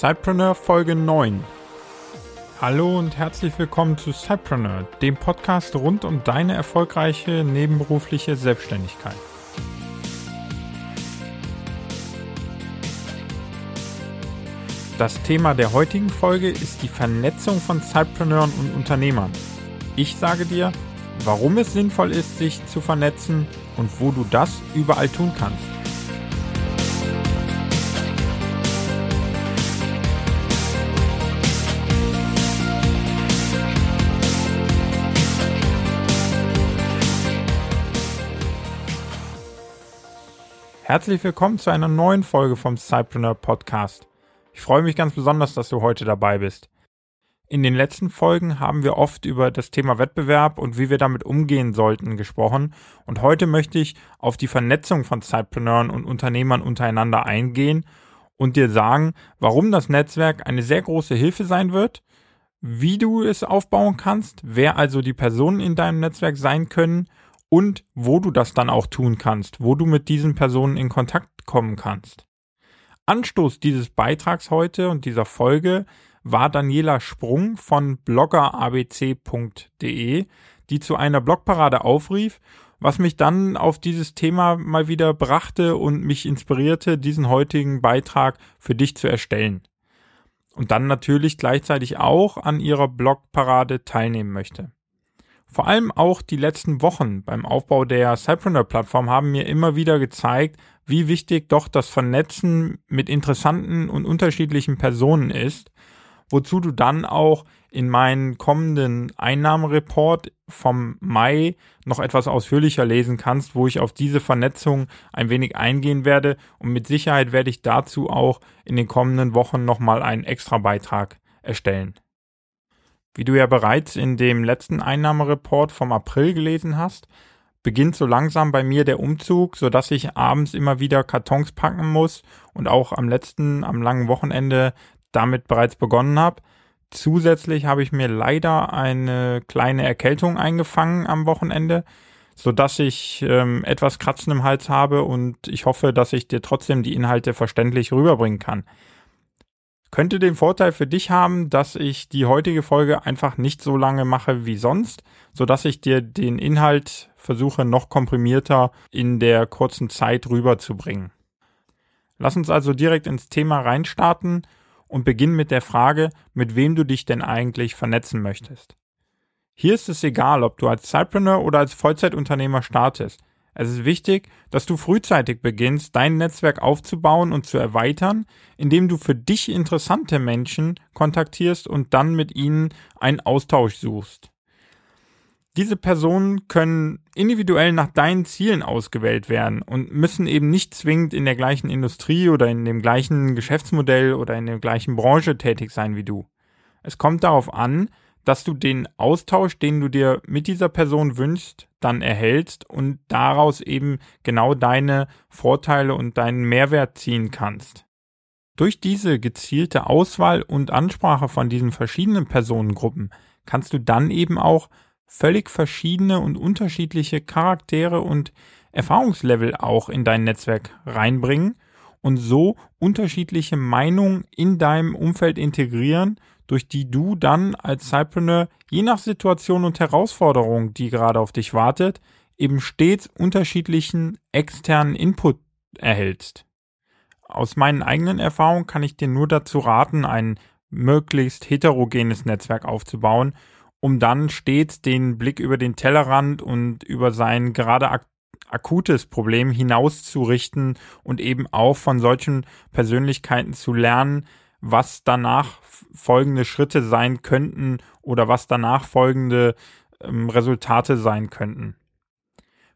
Cypreneur Folge 9. Hallo und herzlich willkommen zu Cypreneur, dem Podcast rund um deine erfolgreiche nebenberufliche Selbstständigkeit. Das Thema der heutigen Folge ist die Vernetzung von Cypreneuren und Unternehmern. Ich sage dir, warum es sinnvoll ist, sich zu vernetzen und wo du das überall tun kannst. Herzlich willkommen zu einer neuen Folge vom Cypreneur Podcast. Ich freue mich ganz besonders, dass du heute dabei bist. In den letzten Folgen haben wir oft über das Thema Wettbewerb und wie wir damit umgehen sollten gesprochen und heute möchte ich auf die Vernetzung von Zeitpreneuren und Unternehmern untereinander eingehen und dir sagen, warum das Netzwerk eine sehr große Hilfe sein wird, wie du es aufbauen kannst, wer also die Personen in deinem Netzwerk sein können und wo du das dann auch tun kannst, wo du mit diesen Personen in Kontakt kommen kannst. Anstoß dieses Beitrags heute und dieser Folge war Daniela Sprung von bloggerabc.de, die zu einer Blogparade aufrief, was mich dann auf dieses Thema mal wieder brachte und mich inspirierte, diesen heutigen Beitrag für dich zu erstellen. Und dann natürlich gleichzeitig auch an ihrer Blogparade teilnehmen möchte. Vor allem auch die letzten Wochen beim Aufbau der Cypreneur-Plattform haben mir immer wieder gezeigt, wie wichtig doch das Vernetzen mit interessanten und unterschiedlichen Personen ist, wozu du dann auch in meinen kommenden Einnahmereport vom Mai noch etwas ausführlicher lesen kannst, wo ich auf diese Vernetzung ein wenig eingehen werde und mit Sicherheit werde ich dazu auch in den kommenden Wochen nochmal einen extra Beitrag erstellen. Wie du ja bereits in dem letzten Einnahmereport vom April gelesen hast, beginnt so langsam bei mir der Umzug, so dass ich abends immer wieder Kartons packen muss und auch am letzten, am langen Wochenende damit bereits begonnen habe. Zusätzlich habe ich mir leider eine kleine Erkältung eingefangen am Wochenende, so dass ich ähm, etwas Kratzen im Hals habe und ich hoffe, dass ich dir trotzdem die Inhalte verständlich rüberbringen kann könnte den Vorteil für dich haben, dass ich die heutige Folge einfach nicht so lange mache wie sonst, so dass ich dir den Inhalt versuche noch komprimierter in der kurzen Zeit rüberzubringen. Lass uns also direkt ins Thema reinstarten und beginnen mit der Frage, mit wem du dich denn eigentlich vernetzen möchtest. Hier ist es egal, ob du als Zeitpreneur oder als Vollzeitunternehmer startest. Es ist wichtig, dass du frühzeitig beginnst, dein Netzwerk aufzubauen und zu erweitern, indem du für dich interessante Menschen kontaktierst und dann mit ihnen einen Austausch suchst. Diese Personen können individuell nach deinen Zielen ausgewählt werden und müssen eben nicht zwingend in der gleichen Industrie oder in dem gleichen Geschäftsmodell oder in der gleichen Branche tätig sein wie du. Es kommt darauf an, dass du den Austausch, den du dir mit dieser Person wünschst, dann erhältst und daraus eben genau deine Vorteile und deinen Mehrwert ziehen kannst. Durch diese gezielte Auswahl und Ansprache von diesen verschiedenen Personengruppen kannst du dann eben auch völlig verschiedene und unterschiedliche Charaktere und Erfahrungslevel auch in dein Netzwerk reinbringen und so unterschiedliche Meinungen in deinem Umfeld integrieren, durch die du dann als Cypreneur je nach Situation und Herausforderung, die gerade auf dich wartet, eben stets unterschiedlichen externen Input erhältst. Aus meinen eigenen Erfahrungen kann ich dir nur dazu raten, ein möglichst heterogenes Netzwerk aufzubauen, um dann stets den Blick über den Tellerrand und über sein gerade ak akutes Problem hinauszurichten und eben auch von solchen Persönlichkeiten zu lernen, was danach folgende Schritte sein könnten oder was danach folgende ähm, Resultate sein könnten.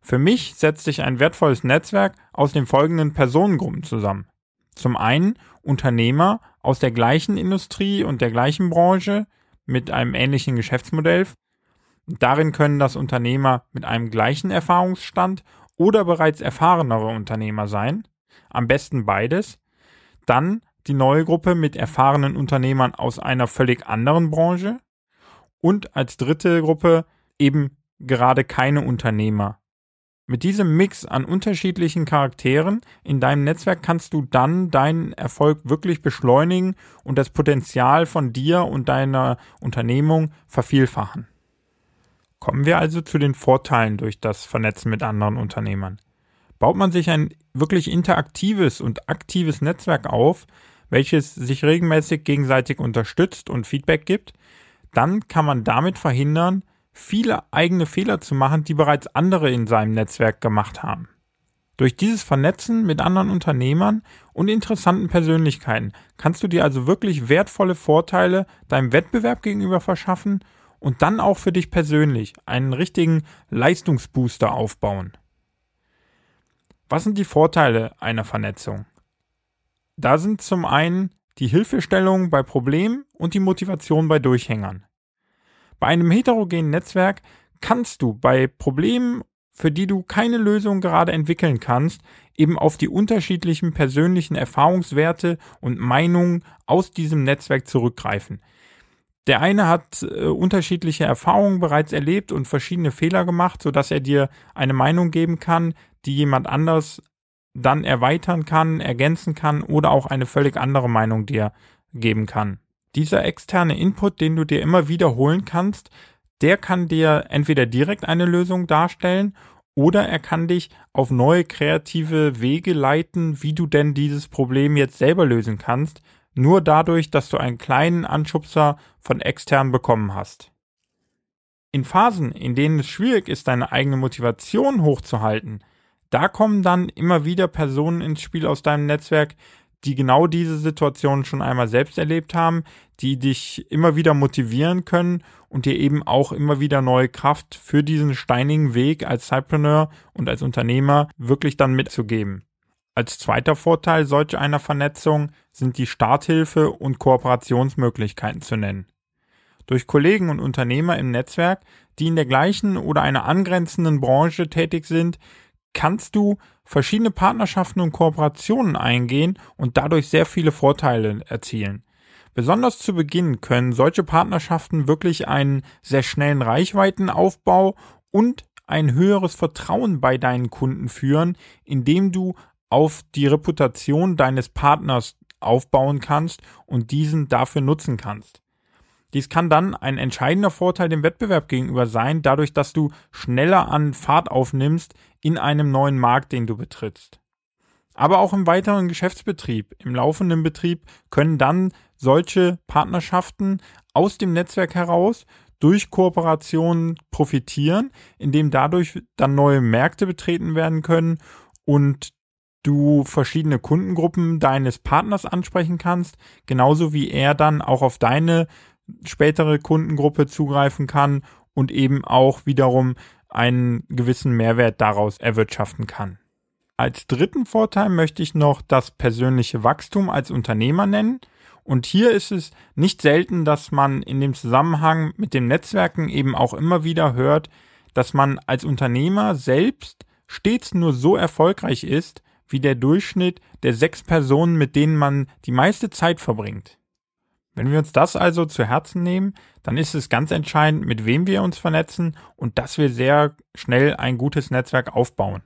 Für mich setzt sich ein wertvolles Netzwerk aus den folgenden Personengruppen zusammen. Zum einen Unternehmer aus der gleichen Industrie und der gleichen Branche mit einem ähnlichen Geschäftsmodell. Darin können das Unternehmer mit einem gleichen Erfahrungsstand oder bereits erfahrenere Unternehmer sein. Am besten beides. Dann die neue Gruppe mit erfahrenen Unternehmern aus einer völlig anderen Branche und als dritte Gruppe eben gerade keine Unternehmer. Mit diesem Mix an unterschiedlichen Charakteren in deinem Netzwerk kannst du dann deinen Erfolg wirklich beschleunigen und das Potenzial von dir und deiner Unternehmung vervielfachen. Kommen wir also zu den Vorteilen durch das Vernetzen mit anderen Unternehmern. Baut man sich ein wirklich interaktives und aktives Netzwerk auf, welches sich regelmäßig gegenseitig unterstützt und Feedback gibt, dann kann man damit verhindern, viele eigene Fehler zu machen, die bereits andere in seinem Netzwerk gemacht haben. Durch dieses Vernetzen mit anderen Unternehmern und interessanten Persönlichkeiten kannst du dir also wirklich wertvolle Vorteile deinem Wettbewerb gegenüber verschaffen und dann auch für dich persönlich einen richtigen Leistungsbooster aufbauen. Was sind die Vorteile einer Vernetzung? Da sind zum einen die Hilfestellung bei Problemen und die Motivation bei Durchhängern. Bei einem heterogenen Netzwerk kannst du bei Problemen, für die du keine Lösung gerade entwickeln kannst, eben auf die unterschiedlichen persönlichen Erfahrungswerte und Meinungen aus diesem Netzwerk zurückgreifen. Der eine hat äh, unterschiedliche Erfahrungen bereits erlebt und verschiedene Fehler gemacht, sodass er dir eine Meinung geben kann, die jemand anders dann erweitern kann, ergänzen kann oder auch eine völlig andere Meinung dir geben kann. Dieser externe Input, den du dir immer wiederholen kannst, der kann dir entweder direkt eine Lösung darstellen oder er kann dich auf neue kreative Wege leiten, wie du denn dieses Problem jetzt selber lösen kannst, nur dadurch, dass du einen kleinen Anschubser von extern bekommen hast. In Phasen, in denen es schwierig ist, deine eigene Motivation hochzuhalten, da kommen dann immer wieder Personen ins Spiel aus deinem Netzwerk, die genau diese Situation schon einmal selbst erlebt haben, die dich immer wieder motivieren können und dir eben auch immer wieder neue Kraft für diesen steinigen Weg als Cypreneur und als Unternehmer wirklich dann mitzugeben. Als zweiter Vorteil solch einer Vernetzung sind die Starthilfe und Kooperationsmöglichkeiten zu nennen. Durch Kollegen und Unternehmer im Netzwerk, die in der gleichen oder einer angrenzenden Branche tätig sind, kannst du verschiedene Partnerschaften und Kooperationen eingehen und dadurch sehr viele Vorteile erzielen. Besonders zu Beginn können solche Partnerschaften wirklich einen sehr schnellen Reichweitenaufbau und ein höheres Vertrauen bei deinen Kunden führen, indem du auf die Reputation deines Partners aufbauen kannst und diesen dafür nutzen kannst. Dies kann dann ein entscheidender Vorteil dem Wettbewerb gegenüber sein, dadurch, dass du schneller an Fahrt aufnimmst in einem neuen Markt, den du betrittst. Aber auch im weiteren Geschäftsbetrieb, im laufenden Betrieb können dann solche Partnerschaften aus dem Netzwerk heraus durch Kooperationen profitieren, indem dadurch dann neue Märkte betreten werden können und du verschiedene Kundengruppen deines Partners ansprechen kannst, genauso wie er dann auch auf deine spätere Kundengruppe zugreifen kann und eben auch wiederum einen gewissen Mehrwert daraus erwirtschaften kann. Als dritten Vorteil möchte ich noch das persönliche Wachstum als Unternehmer nennen. Und hier ist es nicht selten, dass man in dem Zusammenhang mit dem Netzwerken eben auch immer wieder hört, dass man als Unternehmer selbst stets nur so erfolgreich ist, wie der Durchschnitt der sechs Personen, mit denen man die meiste Zeit verbringt. Wenn wir uns das also zu Herzen nehmen, dann ist es ganz entscheidend, mit wem wir uns vernetzen und dass wir sehr schnell ein gutes Netzwerk aufbauen.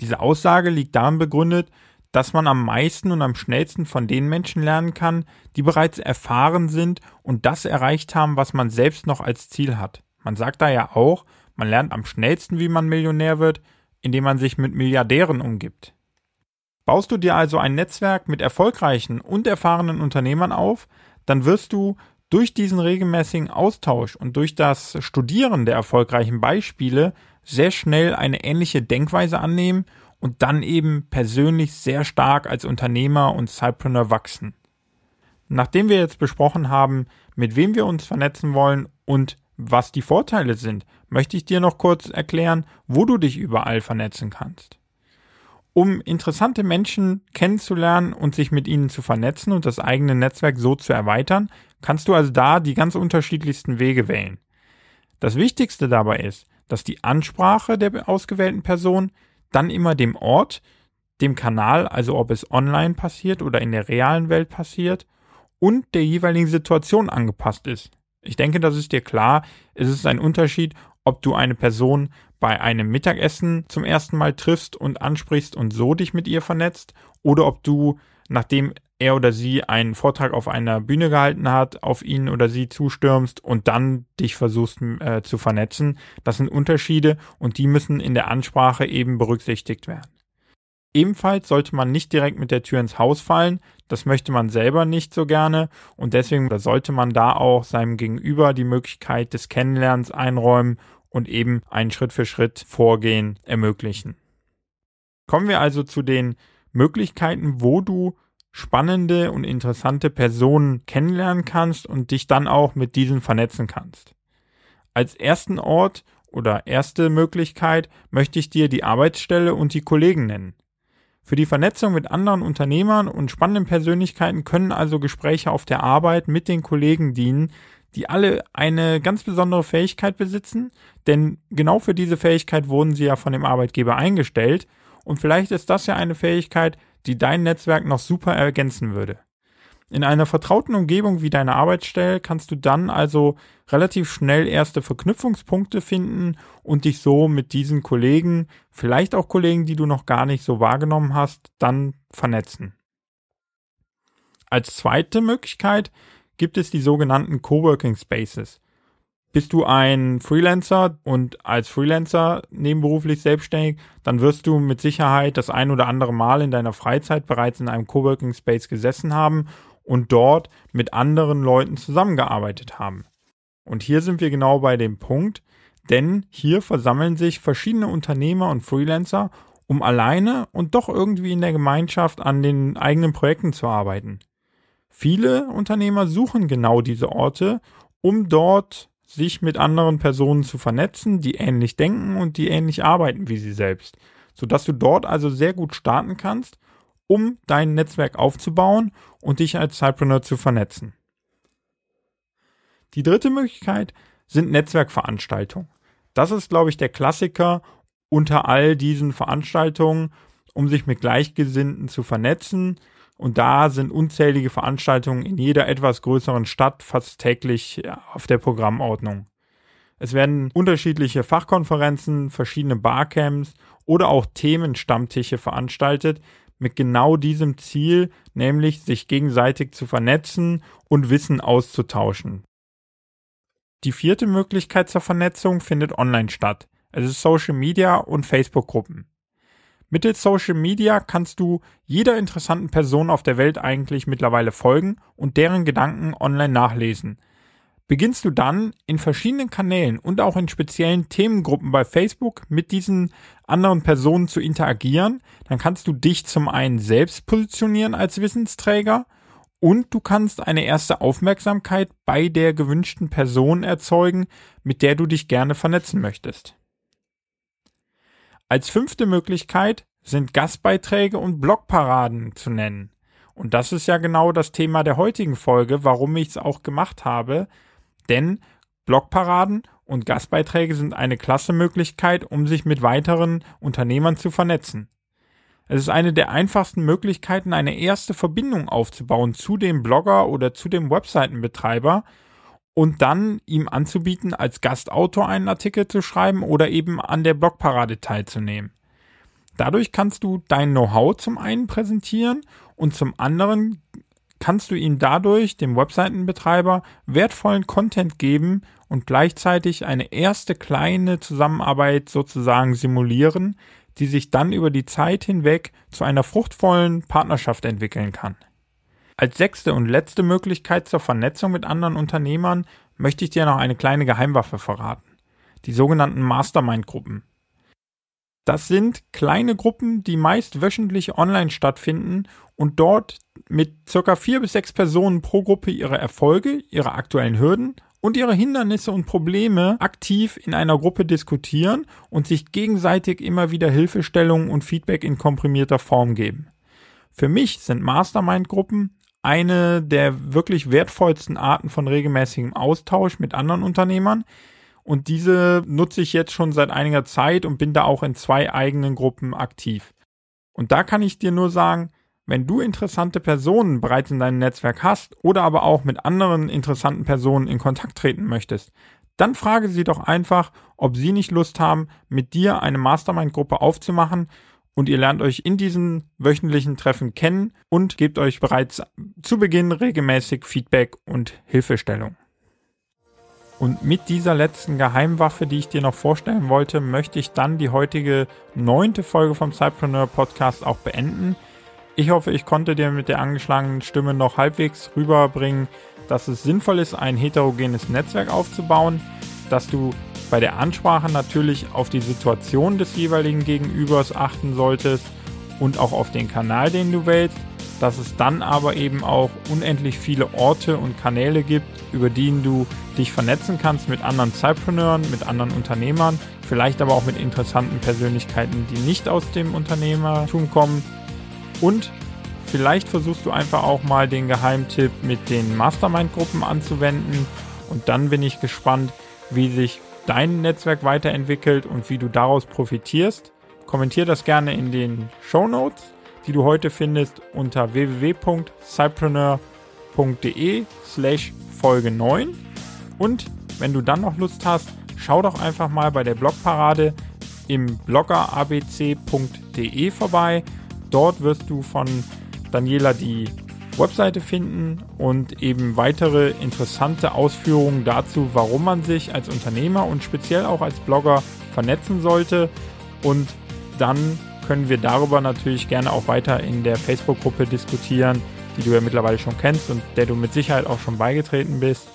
Diese Aussage liegt darin begründet, dass man am meisten und am schnellsten von den Menschen lernen kann, die bereits erfahren sind und das erreicht haben, was man selbst noch als Ziel hat. Man sagt da ja auch, man lernt am schnellsten, wie man Millionär wird, indem man sich mit Milliardären umgibt. Baust du dir also ein Netzwerk mit erfolgreichen und erfahrenen Unternehmern auf, dann wirst du durch diesen regelmäßigen Austausch und durch das Studieren der erfolgreichen Beispiele sehr schnell eine ähnliche Denkweise annehmen und dann eben persönlich sehr stark als Unternehmer und Cypreneur wachsen. Nachdem wir jetzt besprochen haben, mit wem wir uns vernetzen wollen und was die Vorteile sind, möchte ich dir noch kurz erklären, wo du dich überall vernetzen kannst. Um interessante Menschen kennenzulernen und sich mit ihnen zu vernetzen und das eigene Netzwerk so zu erweitern, kannst du also da die ganz unterschiedlichsten Wege wählen. Das Wichtigste dabei ist, dass die Ansprache der ausgewählten Person dann immer dem Ort, dem Kanal, also ob es online passiert oder in der realen Welt passiert, und der jeweiligen Situation angepasst ist. Ich denke, das ist dir klar. Es ist ein Unterschied, ob du eine Person bei einem Mittagessen zum ersten Mal triffst und ansprichst und so dich mit ihr vernetzt oder ob du, nachdem er oder sie einen Vortrag auf einer Bühne gehalten hat, auf ihn oder sie zustürmst und dann dich versuchst äh, zu vernetzen. Das sind Unterschiede und die müssen in der Ansprache eben berücksichtigt werden. Ebenfalls sollte man nicht direkt mit der Tür ins Haus fallen, das möchte man selber nicht so gerne und deswegen sollte man da auch seinem Gegenüber die Möglichkeit des Kennenlernens einräumen und eben ein Schritt für Schritt Vorgehen ermöglichen. Kommen wir also zu den Möglichkeiten, wo du spannende und interessante Personen kennenlernen kannst und dich dann auch mit diesen vernetzen kannst. Als ersten Ort oder erste Möglichkeit möchte ich dir die Arbeitsstelle und die Kollegen nennen. Für die Vernetzung mit anderen Unternehmern und spannenden Persönlichkeiten können also Gespräche auf der Arbeit mit den Kollegen dienen, die alle eine ganz besondere Fähigkeit besitzen, denn genau für diese Fähigkeit wurden sie ja von dem Arbeitgeber eingestellt und vielleicht ist das ja eine Fähigkeit, die dein Netzwerk noch super ergänzen würde. In einer vertrauten Umgebung wie deiner Arbeitsstelle kannst du dann also relativ schnell erste Verknüpfungspunkte finden und dich so mit diesen Kollegen, vielleicht auch Kollegen, die du noch gar nicht so wahrgenommen hast, dann vernetzen. Als zweite Möglichkeit gibt es die sogenannten Coworking Spaces. Bist du ein Freelancer und als Freelancer nebenberuflich selbstständig, dann wirst du mit Sicherheit das ein oder andere Mal in deiner Freizeit bereits in einem Coworking Space gesessen haben und dort mit anderen Leuten zusammengearbeitet haben. Und hier sind wir genau bei dem Punkt, denn hier versammeln sich verschiedene Unternehmer und Freelancer, um alleine und doch irgendwie in der Gemeinschaft an den eigenen Projekten zu arbeiten. Viele Unternehmer suchen genau diese Orte, um dort sich mit anderen Personen zu vernetzen, die ähnlich denken und die ähnlich arbeiten wie sie selbst, sodass du dort also sehr gut starten kannst, um dein Netzwerk aufzubauen und dich als Cypreneur zu vernetzen. Die dritte Möglichkeit sind Netzwerkveranstaltungen. Das ist, glaube ich, der Klassiker unter all diesen Veranstaltungen, um sich mit Gleichgesinnten zu vernetzen, und da sind unzählige Veranstaltungen in jeder etwas größeren Stadt fast täglich auf der Programmordnung. Es werden unterschiedliche Fachkonferenzen, verschiedene Barcamps oder auch Themenstammtische veranstaltet mit genau diesem Ziel, nämlich sich gegenseitig zu vernetzen und Wissen auszutauschen. Die vierte Möglichkeit zur Vernetzung findet online statt. Es ist Social Media und Facebook-Gruppen. Mittels Social Media kannst du jeder interessanten Person auf der Welt eigentlich mittlerweile folgen und deren Gedanken online nachlesen. Beginnst du dann in verschiedenen Kanälen und auch in speziellen Themengruppen bei Facebook mit diesen anderen Personen zu interagieren, dann kannst du dich zum einen selbst positionieren als Wissensträger und du kannst eine erste Aufmerksamkeit bei der gewünschten Person erzeugen, mit der du dich gerne vernetzen möchtest. Als fünfte Möglichkeit sind Gastbeiträge und Blogparaden zu nennen. Und das ist ja genau das Thema der heutigen Folge, warum ich es auch gemacht habe. Denn Blogparaden und Gastbeiträge sind eine klasse Möglichkeit, um sich mit weiteren Unternehmern zu vernetzen. Es ist eine der einfachsten Möglichkeiten, eine erste Verbindung aufzubauen zu dem Blogger oder zu dem Webseitenbetreiber und dann ihm anzubieten, als Gastautor einen Artikel zu schreiben oder eben an der Blogparade teilzunehmen. Dadurch kannst du dein Know-how zum einen präsentieren und zum anderen kannst du ihm dadurch, dem Webseitenbetreiber, wertvollen Content geben und gleichzeitig eine erste kleine Zusammenarbeit sozusagen simulieren, die sich dann über die Zeit hinweg zu einer fruchtvollen Partnerschaft entwickeln kann. Als sechste und letzte Möglichkeit zur Vernetzung mit anderen Unternehmern möchte ich dir noch eine kleine Geheimwaffe verraten. Die sogenannten Mastermind-Gruppen. Das sind kleine Gruppen, die meist wöchentlich online stattfinden und dort mit circa vier bis sechs Personen pro Gruppe ihre Erfolge, ihre aktuellen Hürden und ihre Hindernisse und Probleme aktiv in einer Gruppe diskutieren und sich gegenseitig immer wieder Hilfestellungen und Feedback in komprimierter Form geben. Für mich sind Mastermind-Gruppen eine der wirklich wertvollsten Arten von regelmäßigem Austausch mit anderen Unternehmern. Und diese nutze ich jetzt schon seit einiger Zeit und bin da auch in zwei eigenen Gruppen aktiv. Und da kann ich dir nur sagen, wenn du interessante Personen bereits in deinem Netzwerk hast oder aber auch mit anderen interessanten Personen in Kontakt treten möchtest, dann frage sie doch einfach, ob sie nicht Lust haben, mit dir eine Mastermind-Gruppe aufzumachen und ihr lernt euch in diesen wöchentlichen Treffen kennen und gebt euch bereits zu Beginn regelmäßig Feedback und Hilfestellung. Und mit dieser letzten Geheimwaffe, die ich dir noch vorstellen wollte, möchte ich dann die heutige neunte Folge vom Cypreneur Podcast auch beenden. Ich hoffe, ich konnte dir mit der angeschlagenen Stimme noch halbwegs rüberbringen, dass es sinnvoll ist, ein heterogenes Netzwerk aufzubauen, dass du bei der Ansprache natürlich auf die Situation des jeweiligen Gegenübers achten solltest und auch auf den Kanal, den du wählst, dass es dann aber eben auch unendlich viele Orte und Kanäle gibt, über die du dich vernetzen kannst mit anderen Zeitpreneuren, mit anderen Unternehmern, vielleicht aber auch mit interessanten Persönlichkeiten, die nicht aus dem Unternehmertum kommen. Und vielleicht versuchst du einfach auch mal den Geheimtipp mit den Mastermind-Gruppen anzuwenden. Und dann bin ich gespannt, wie sich dein Netzwerk weiterentwickelt und wie du daraus profitierst. Kommentier das gerne in den Show Notes, die du heute findest unter www.cypreneur.de slash Folge 9. Und wenn du dann noch Lust hast, schau doch einfach mal bei der Blogparade im bloggerabc.de vorbei. Dort wirst du von Daniela die Webseite finden und eben weitere interessante Ausführungen dazu, warum man sich als Unternehmer und speziell auch als Blogger vernetzen sollte. Und dann können wir darüber natürlich gerne auch weiter in der Facebook-Gruppe diskutieren, die du ja mittlerweile schon kennst und der du mit Sicherheit auch schon beigetreten bist.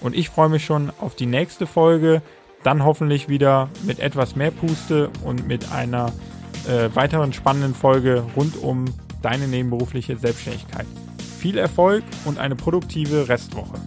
Und ich freue mich schon auf die nächste Folge, dann hoffentlich wieder mit etwas mehr Puste und mit einer äh, weiteren spannenden Folge rund um deine nebenberufliche Selbstständigkeit. Viel Erfolg und eine produktive Restwoche.